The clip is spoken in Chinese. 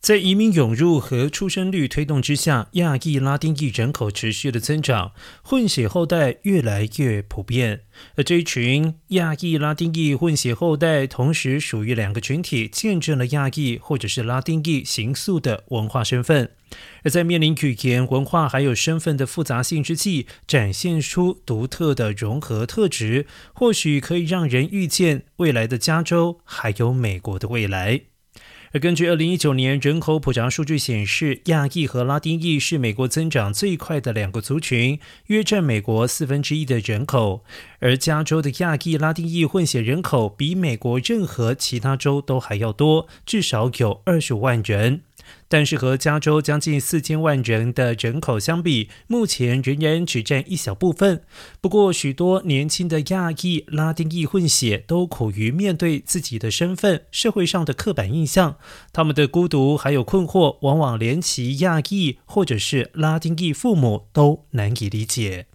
在移民涌入和出生率推动之下，亚裔拉丁裔人口持续的增长，混血后代越来越普遍。而这一群亚裔拉丁裔混血后代，同时属于两个群体，见证了亚裔或者是拉丁裔形塑的文化身份。而在面临语言、文化还有身份的复杂性之际，展现出独特的融合特质，或许可以让人预见未来的加州，还有美国的未来。而根据二零一九年人口普查数据显示，亚裔和拉丁裔是美国增长最快的两个族群，约占美国四分之一的人口。而加州的亚裔、拉丁裔混血人口比美国任何其他州都还要多，至少有二十万人。但是和加州将近四千万人的人口相比，目前仍然只占一小部分。不过，许多年轻的亚裔、拉丁裔混血都苦于面对自己的身份、社会上的刻板印象，他们的孤独还有困惑，往往连其亚裔或者是拉丁裔父母都难以理解。